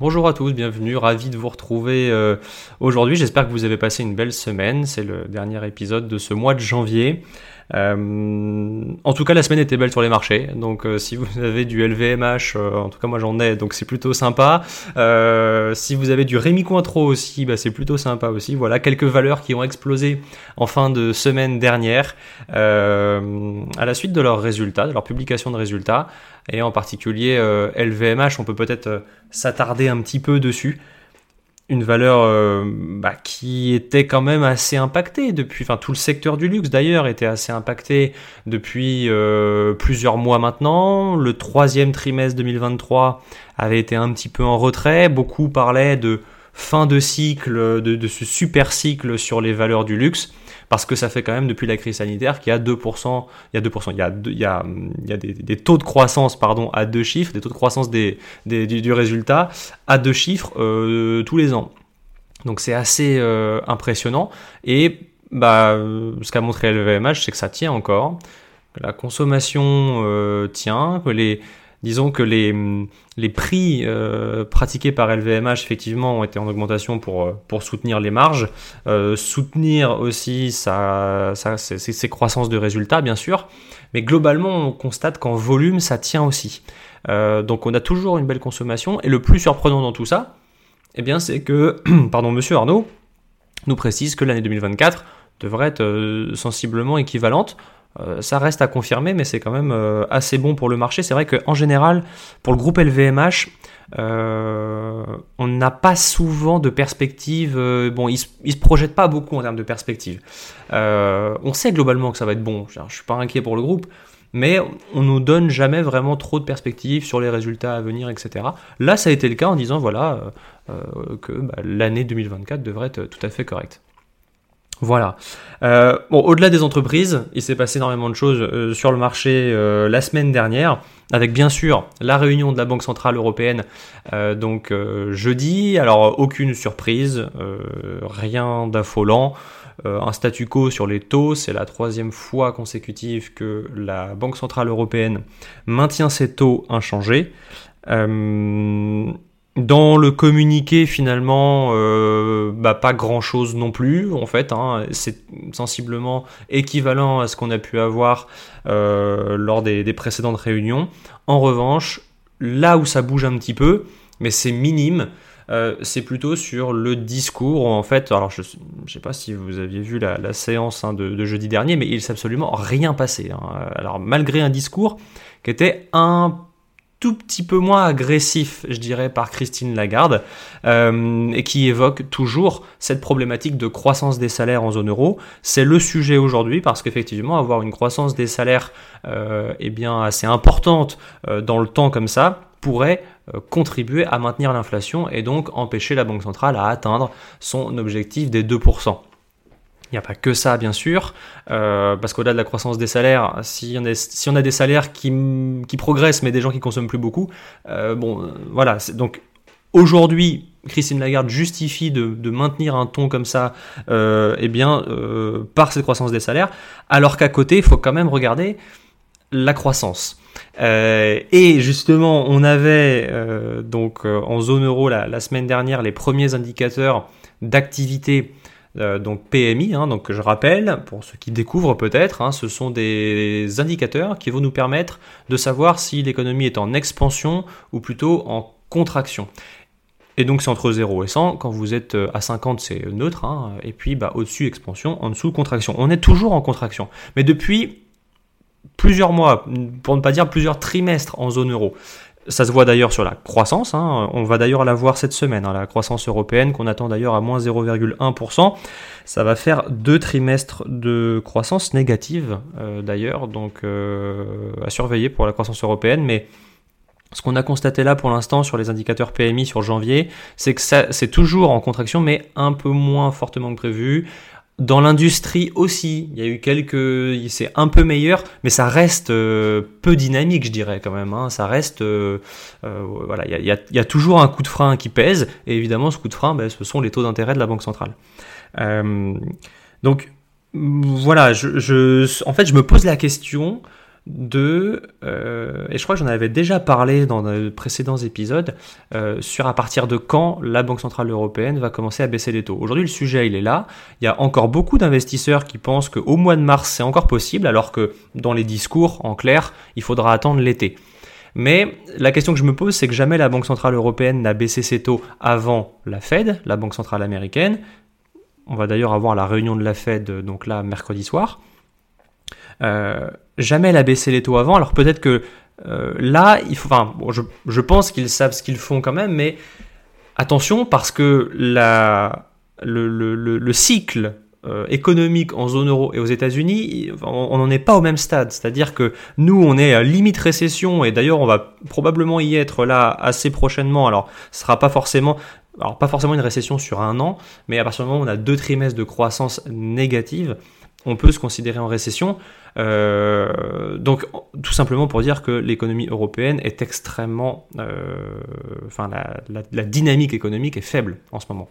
Bonjour à tous, bienvenue, ravi de vous retrouver euh, aujourd'hui. J'espère que vous avez passé une belle semaine. C'est le dernier épisode de ce mois de janvier. Euh, en tout cas, la semaine était belle sur les marchés. Donc, euh, si vous avez du LVMH, en tout cas moi j'en ai, donc c'est plutôt sympa. si vous avez du Rémi Cointreau aussi, bah, c'est plutôt sympa aussi. Voilà quelques valeurs qui ont explosé en fin de semaine dernière à la suite de leurs résultats, de leur publication de résultats et en particulier LVMH. On peut peut-être s'attarder un petit peu dessus. Une valeur euh, bah, qui était quand même assez impactée depuis, enfin tout le secteur du luxe d'ailleurs était assez impacté depuis euh, plusieurs mois maintenant. Le troisième trimestre 2023 avait été un petit peu en retrait. Beaucoup parlaient de fin de cycle, de, de ce super cycle sur les valeurs du luxe parce que ça fait quand même depuis la crise sanitaire qu'il y a 2%, il y a 2%, il y a, il y a, il y a des, taux de croissance pardon, à deux chiffres, des taux de croissance des, des du, résultat à deux chiffres euh, tous les ans. Donc c'est assez euh, impressionnant. Et bah, ce qu'a montré LVMH, c'est que ça tient encore, la consommation euh, tient, que les, disons que les, prix euh, pratiqués par LVMH effectivement ont été en augmentation pour, euh, soutenir les marges, euh, soutenir aussi sa, ses, croissances de résultats bien sûr, mais globalement on constate qu'en volume ça tient aussi. donc on a toujours une belle consommation. Et le plus surprenant dans tout ça, eh bien c'est que, pardon, Monsieur Arnaud nous précise que l'année 2024 devrait être sensiblement équivalente ça reste à confirmer, mais c'est quand même euh, assez bon pour le marché. C'est vrai qu'en général, pour le groupe LVMH, euh, on n'a pas souvent de perspectives. bon, ils, ne se projettent pas beaucoup en termes de perspectives. on sait globalement que ça va être bon. Je, ne suis pas inquiet pour le groupe, mais on nous donne jamais vraiment trop de perspectives sur les résultats à venir, etc. Là, ça a été le cas en disant voilà que bah, l'année 2024 devrait être tout à fait correcte. Voilà. Euh, bon, au-delà des entreprises, il s'est passé énormément de choses euh, sur le marché euh, la semaine dernière, avec bien sûr la réunion de la Banque centrale européenne, donc jeudi. Alors aucune surprise, rien d'affolant. un statu quo sur les taux, c'est la troisième fois consécutive que la Banque centrale européenne maintient ses taux inchangés. Dans le communiqué, finalement, euh, bah, pas grand-chose non plus, en fait. Hein. c'est sensiblement équivalent à ce qu'on a pu avoir euh, lors des, précédentes réunions. En revanche, là où ça bouge un petit peu, mais c'est minime, euh, c'est plutôt sur le discours. En fait, alors je ne sais pas si vous aviez vu la, séance hein, de, jeudi dernier, mais il s'est absolument rien passé. Hein. Alors malgré un discours qui était un tout petit peu moins agressif, je dirais, par Christine Lagarde, euh, et qui évoque toujours cette problématique de croissance des salaires en zone euro. C'est le sujet aujourd'hui parce qu'effectivement, avoir une croissance des salaires euh, eh bien, assez importante euh, dans le temps comme ça pourrait contribuer à maintenir l'inflation et donc empêcher la Banque centrale à atteindre son objectif des 2%. Il n'y a pas que ça, bien sûr, euh, parce qu'au-delà de la croissance des salaires, si on, a des salaires qui, progressent, mais des gens qui consomment plus beaucoup, euh, bon, euh, voilà. Donc aujourd'hui, Christine Lagarde justifie de, maintenir un ton comme ça, eh bien, par cette croissance des salaires, alors qu'à côté, il faut quand même regarder la croissance. Et justement, on avait donc en zone euro la, semaine dernière les premiers indicateurs d'activité euh, donc PMI, hein, donc je rappelle, pour ceux qui découvrent peut-être, hein, ce sont des indicateurs qui vont nous permettre de savoir si l'économie est en expansion ou plutôt en contraction. Et donc c'est entre 0 et 100, quand vous êtes euh, à 50 c'est neutre, hein, et puis bah, au-dessus expansion, en dessous contraction. On est toujours en contraction, mais depuis plusieurs mois, pour ne pas dire plusieurs trimestres en zone euro. Ça se voit d'ailleurs sur la croissance, hein. on va d'ailleurs la voir cette semaine, hein, la croissance européenne qu'on attend d'ailleurs à moins 0,1%. Ça va faire deux trimestres de croissance négative euh, d'ailleurs, donc euh, à surveiller pour la croissance européenne, mais ce qu'on a constaté là pour l'instant sur les indicateurs PMI sur janvier, c'est que c'est toujours en contraction, mais un peu moins fortement que prévu. Dans l'industrie aussi, il y a eu quelques, c'est un peu meilleur, mais ça reste euh, peu dynamique, je dirais quand même. Hein. Ça reste, euh, euh, voilà, il y, a, toujours un coup de frein qui pèse, et évidemment, ce coup de frein, ben, ce sont les taux d'intérêt de la banque centrale. donc voilà, en fait, je me pose la question de, euh, et je crois que j'en avais déjà parlé dans de précédents épisodes, euh, sur à partir de quand la Banque Centrale Européenne va commencer à baisser les taux. Aujourd'hui, le sujet, il est là. Il y a encore beaucoup d'investisseurs qui pensent qu'au mois de mars, c'est encore possible, alors que dans les discours, en clair, il faudra attendre l'été. Mais la question que je me pose, c'est que jamais la Banque Centrale Européenne n'a baissé ses taux avant la Fed, la Banque Centrale Américaine. On va d'ailleurs avoir la réunion de la Fed, donc là, mercredi soir. Euh, jamais elle a les taux avant. Alors peut-être que euh, là, il faut, enfin, je, pense qu'ils savent ce qu'ils font quand même, mais attention parce que la, le, cycle euh, économique en zone euro et aux États-Unis, on n'en est pas au même stade. C'est-à-dire que nous, on est à limite récession et d'ailleurs, on va probablement y être là assez prochainement. Alors, ce sera pas forcément, alors pas forcément une récession sur un an, mais à partir du moment où on a deux trimestres de croissance négative, on peut se considérer en récession. Euh, donc, tout simplement pour dire que l'économie européenne est extrêmement, euh, enfin, la, dynamique économique est faible en ce moment.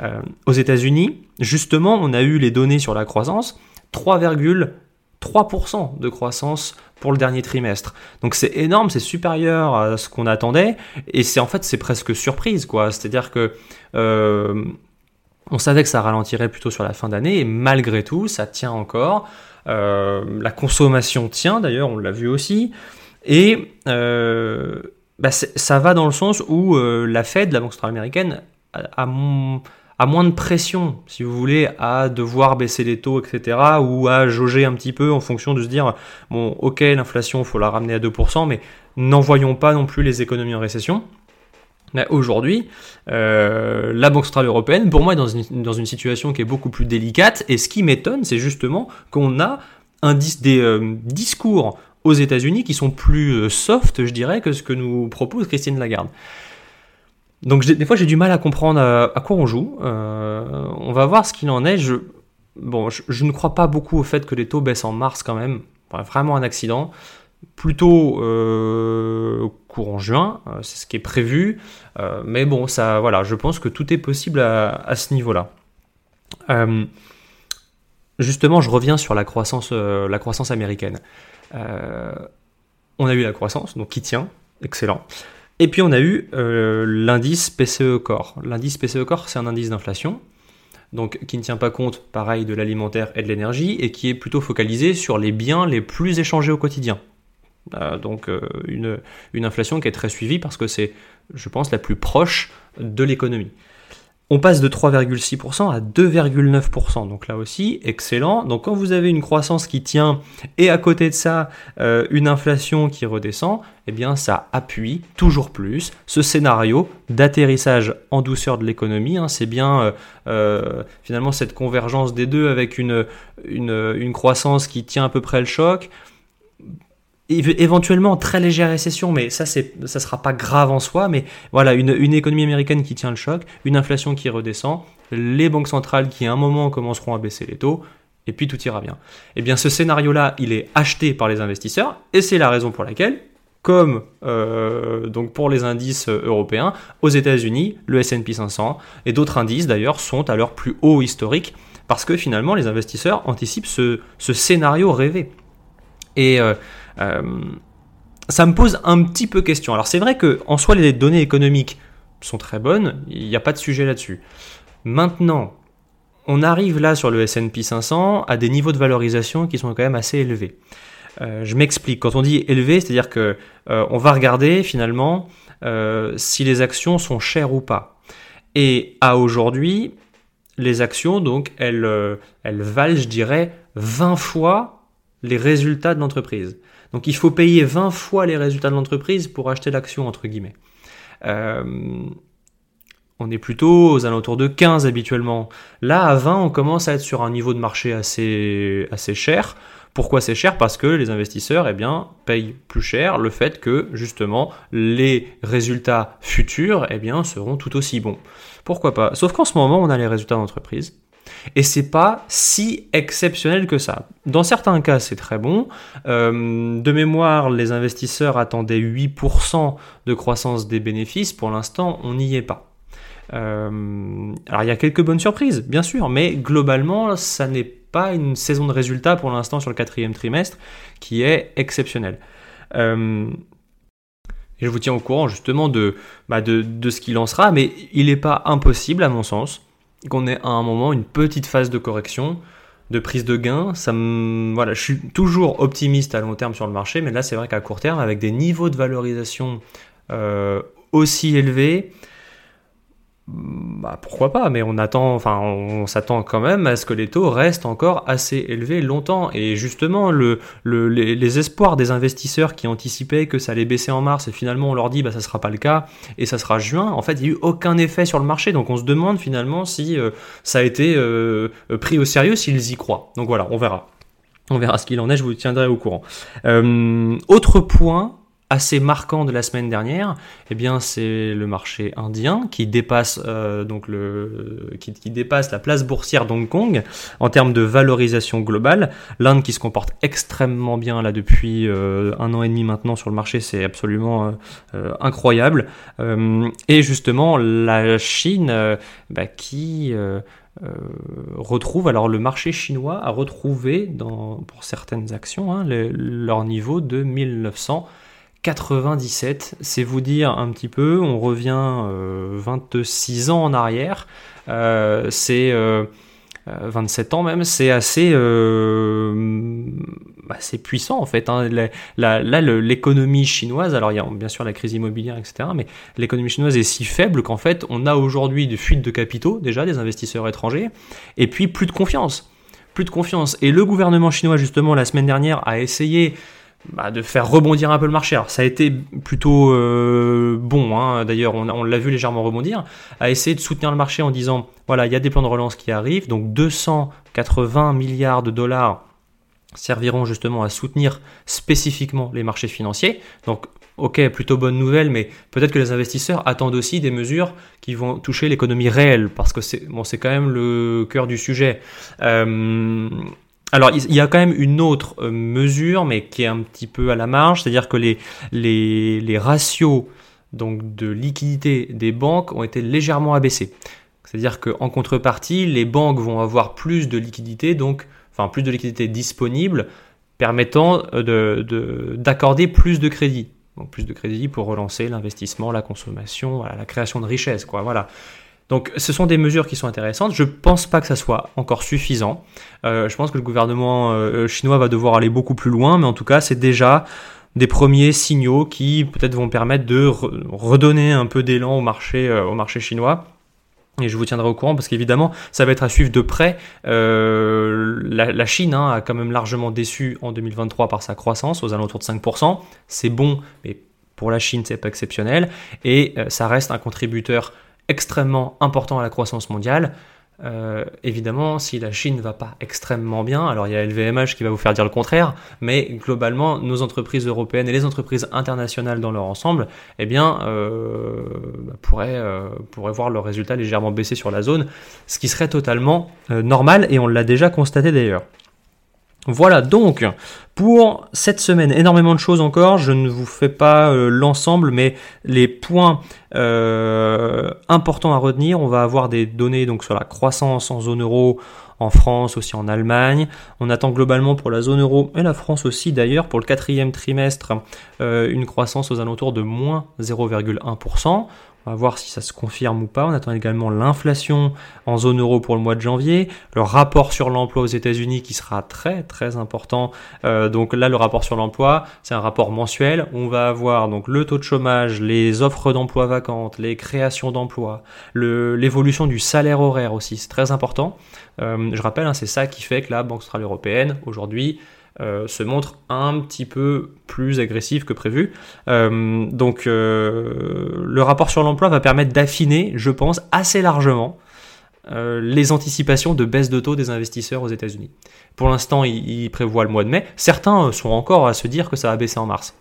Euh, aux États-Unis, justement, on a eu les données sur la croissance, 3,3% de croissance pour le dernier trimestre. Donc c'est énorme, c'est supérieur à ce qu'on attendait, et c'est en fait c'est presque surprise quoi. C'est-à-dire que on savait que ça ralentirait plutôt sur la fin d'année, et malgré tout, ça tient encore. Euh, la consommation tient d'ailleurs, on l'a vu aussi. Et euh, bah, ça va dans le sens où euh, la Fed, la Banque centrale américaine, a, moins de pression, si vous voulez, à devoir baisser les taux, etc., ou à jauger un petit peu en fonction de se dire, bon, ok, l'inflation, il faut la ramener à 2%, mais n'envoyons pas non plus les économies en récession. Aujourd'hui, euh, la Banque Centrale Européenne, pour moi, est dans une, dans une, situation qui est beaucoup plus délicate. Et ce qui m'étonne, c'est justement qu'on a un des euh, discours aux États-Unis qui sont plus euh, soft, je dirais, que ce que nous propose Christine Lagarde. Donc des fois, j'ai du mal à comprendre à, quoi on joue. on va voir ce qu'il en est. Je, bon, je, ne crois pas beaucoup au fait que les taux baissent en mars quand même. vraiment un accident plutôt courant juin, euh, c'est ce qui est prévu. Euh, mais bon, ça, voilà, je pense que tout est possible à, ce niveau-là. justement, je reviens sur la croissance, la croissance américaine. on a eu la croissance, donc qui tient, excellent. Et puis on a eu l'indice PCE Core. L'indice PCE Core, c'est un indice d'inflation donc qui ne tient pas compte, pareil, de l'alimentaire et de l'énergie, et qui est plutôt focalisé sur les biens les plus échangés au quotidien. Euh, donc euh, une, une, inflation qui est très suivie parce que c'est, je pense, la plus proche de l'économie. On passe de 3,6% à 2,9%. Donc là aussi, excellent. Donc quand vous avez une croissance qui tient et à côté de ça, euh, une inflation qui redescend, eh bien ça appuie toujours plus ce scénario d'atterrissage en douceur de l'économie. Hein. C'est bien finalement cette convergence des deux avec une, une, une croissance qui tient à peu près le choc éventuellement très légère récession, mais ça c'est ça sera pas grave en soi, mais voilà une, une, économie américaine qui tient le choc, une inflation qui redescend, les banques centrales qui à un moment commenceront à baisser les taux, et puis tout ira bien. Eh bien ce scénario-là, il est acheté par les investisseurs, et c'est la raison pour laquelle, comme euh, donc pour les indices européens, aux États-Unis, le S&P 500 et d'autres indices d'ailleurs sont à leur plus haut historique, parce que finalement les investisseurs anticipent ce, ce scénario rêvé. Et euh, euh, ça me pose un petit peu question. Alors c'est vrai que en soi les données économiques sont très bonnes, il n'y a pas de sujet là-dessus. Maintenant, on arrive là sur le S&P 500 à des niveaux de valorisation qui sont quand même assez élevés. Euh, je m'explique. Quand on dit élevé, c'est-à-dire que euh, on va regarder finalement si les actions sont chères ou pas. Et à aujourd'hui, les actions donc elles valent, je dirais, 20 fois les résultats de l'entreprise. Donc il faut payer 20 fois les résultats de l'entreprise pour acheter l'action, entre guillemets. Euh, on est plutôt aux alentours de 15 habituellement. Là, à 20, on commence à être sur un niveau de marché assez, cher. Pourquoi c'est cher? Parce que les investisseurs eh bien, payent plus cher le fait que justement les résultats futurs eh seront tout aussi bons. Pourquoi pas? Sauf qu'en ce moment, on a les résultats d'entreprise et c'est pas si exceptionnel que ça. Dans certains cas, c'est très bon. Euh, de mémoire, les investisseurs attendaient 8% de croissance des bénéfices. Pour l'instant, on n'y est pas. Euh, alors il y a quelques bonnes surprises, bien sûr, mais globalement, ça n'est pas une saison de résultats pour l'instant sur le quatrième trimestre qui est exceptionnelle. Euh, je vous tiens au courant justement de, bah de, de ce qu'il en sera, mais il n'est pas impossible, à mon sens, qu'on ait à un moment une petite phase de correction, de prise de gain. Ça je suis toujours optimiste à long terme sur le marché, mais là c'est vrai qu'à court terme, avec des niveaux de valorisation euh, aussi élevés, bah, pourquoi pas, mais on attend, enfin, on s'attend quand même à ce que les taux restent encore assez élevés longtemps. Et justement, le, les, espoirs des investisseurs qui anticipaient que ça allait baisser en mars et finalement on leur dit bah ça sera pas le cas et ça sera juin. En fait, il n'y a eu aucun effet sur le marché, donc on se demande finalement si euh, ça a été euh, pris au sérieux, s'ils y croient. Donc voilà, on verra. On verra ce qu'il en est, je vous tiendrai au courant. Euh, autre point, assez marquant de la semaine dernière, eh bien c'est le marché indien qui dépasse euh, donc le qui, dépasse la place boursière d'Hong Kong en termes de valorisation globale. L'Inde qui se comporte extrêmement bien là depuis euh, un an et demi maintenant sur le marché, c'est absolument euh, incroyable. et justement la Chine bah, qui retrouve, alors le marché chinois a retrouvé dans, pour certaines actions hein, leur niveau de 1900 97, c'est vous dire un petit peu, on revient 26 euh, ans en arrière, euh, c'est 27 euh, ans même, c'est assez, assez puissant en fait. Hein. là, l'économie chinoise, alors il y a bien sûr la crise immobilière, etc., mais l'économie chinoise est si faible qu'en fait, on a aujourd'hui des fuites de capitaux, déjà des investisseurs étrangers, et puis plus de confiance. Plus de confiance. Et le gouvernement chinois, justement, la semaine dernière, a essayé bah, de faire rebondir un peu le marché. Alors ça a été plutôt euh, bon, hein. d'ailleurs on, l'a vu légèrement rebondir, à essayer de soutenir le marché en disant voilà il y a des plans de relance qui arrivent, donc 280 milliards de dollars serviront justement à soutenir spécifiquement les marchés financiers. Donc ok, plutôt bonne nouvelle, mais peut-être que les investisseurs attendent aussi des mesures qui vont toucher l'économie réelle, parce que c'est bon, quand même le cœur du sujet. Euh, alors, il y a quand même une autre euh, mesure, mais qui est un petit peu à la marge, c'est-à-dire que les, ratios de liquidité des banques ont été légèrement abaissés. C'est-à-dire qu'en contrepartie, les banques vont avoir plus de liquidité, donc, enfin, plus de liquidité disponible, permettant euh, d'accorder de, plus de crédit. Donc, plus de crédit pour relancer l'investissement, la consommation, la création de richesse, quoi. Voilà. Donc ce sont des mesures qui sont intéressantes. Je ne pense pas que ça soit encore suffisant. Euh, je pense que le gouvernement euh, chinois va devoir aller beaucoup plus loin, mais en tout cas c'est déjà des premiers signaux qui peut-être vont permettre de redonner un peu d'élan au marché, euh, au marché chinois. Et je vous tiendrai au courant parce qu'évidemment, ça va être à suivre de près. la, Chine hein, a quand même largement déçu en 2023 par sa croissance, aux alentours de 5%. C'est bon, mais pour la Chine, c'est pas exceptionnel. Et ça reste un contributeur extrêmement important à la croissance mondiale. Euh, évidemment, si la Chine ne va pas extrêmement bien, alors il y a LVMH qui va vous faire dire le contraire, mais globalement, nos entreprises européennes et les entreprises internationales dans leur ensemble, eh bien, euh, bah, pourraient, euh, pourraient, voir leurs résultats légèrement baisser sur la zone, ce qui serait totalement normal, et on l'a déjà constaté d'ailleurs. Voilà donc pour cette semaine, énormément de choses encore. Je ne vous fais pas euh, l'ensemble, mais les points euh, importants à retenir. On va avoir des données donc sur la croissance en zone euro en France, aussi en Allemagne. On attend globalement pour la zone euro et la France aussi d'ailleurs pour le quatrième trimestre euh, une croissance aux alentours de moins 0,1%. On va voir si ça se confirme ou pas. On attend également l'inflation en zone euro pour le mois de janvier, le rapport sur l'emploi aux États-Unis qui sera très très important. Euh, donc là, le rapport sur l'emploi, c'est un rapport mensuel. On va avoir donc le taux de chômage, les offres d'emploi vacantes, les créations d'emplois, l'évolution du salaire horaire aussi, c'est très important. Euh, je rappelle, hein, c'est ça qui fait que la Banque centrale européenne aujourd'hui euh, se montre un petit peu plus agressif que prévu. Euh, donc le rapport sur l'emploi va permettre d'affiner, je pense, assez largement les anticipations de baisse de taux des investisseurs aux États-Unis. Pour l'instant, il, prévoit le mois de mai. Certains sont encore à se dire que ça va baisser en mars.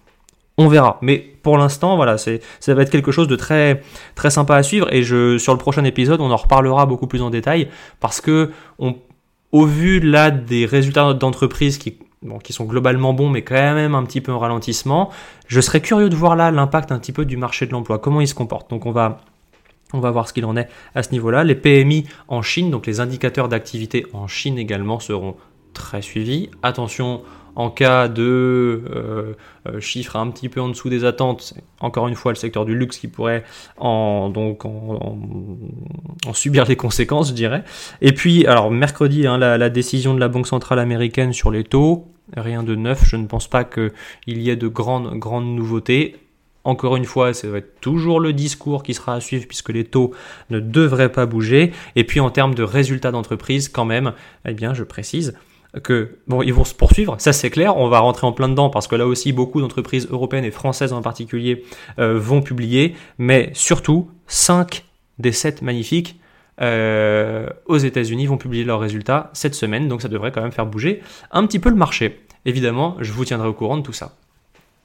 On verra. Mais pour l'instant, voilà, c'est, ça va être quelque chose de très, très sympa à suivre. Et je, sur le prochain épisode, on en reparlera beaucoup plus en détail parce que au vu là des résultats d'entreprise qui qui sont globalement bons, mais quand même un petit peu en ralentissement. Je serais curieux de voir là l'impact un petit peu du marché de l'emploi, comment il se comporte? Donc on va On va voir ce qu'il en est à ce niveau-là. Les PMI en Chine, donc les indicateurs d'activité en Chine également seront très suivis. Attention, en cas de euh, euh, chiffres un petit peu en dessous des attentes, encore une fois le secteur du luxe qui pourrait en, donc en, subir les conséquences, je dirais. Et puis, alors mercredi, hein, la, décision de la Banque centrale américaine sur les taux, rien de neuf. Je ne pense pas qu'il y ait de grandes, grandes nouveautés. Encore une fois, ça va être toujours le discours qui sera à suivre puisque les taux ne devraient pas bouger. Et puis en termes de résultats d'entreprise, quand même, eh bien, je précise, que bon, ils vont se poursuivre, ça c'est clair, on va rentrer en plein dedans parce que là aussi beaucoup d'entreprises européennes et françaises en particulier euh, vont publier, mais surtout 5 des 7 magnifiques euh, aux États-Unis vont publier leurs résultats cette semaine, donc ça devrait quand même faire bouger un petit peu le marché. Évidemment, je vous tiendrai au courant de tout ça.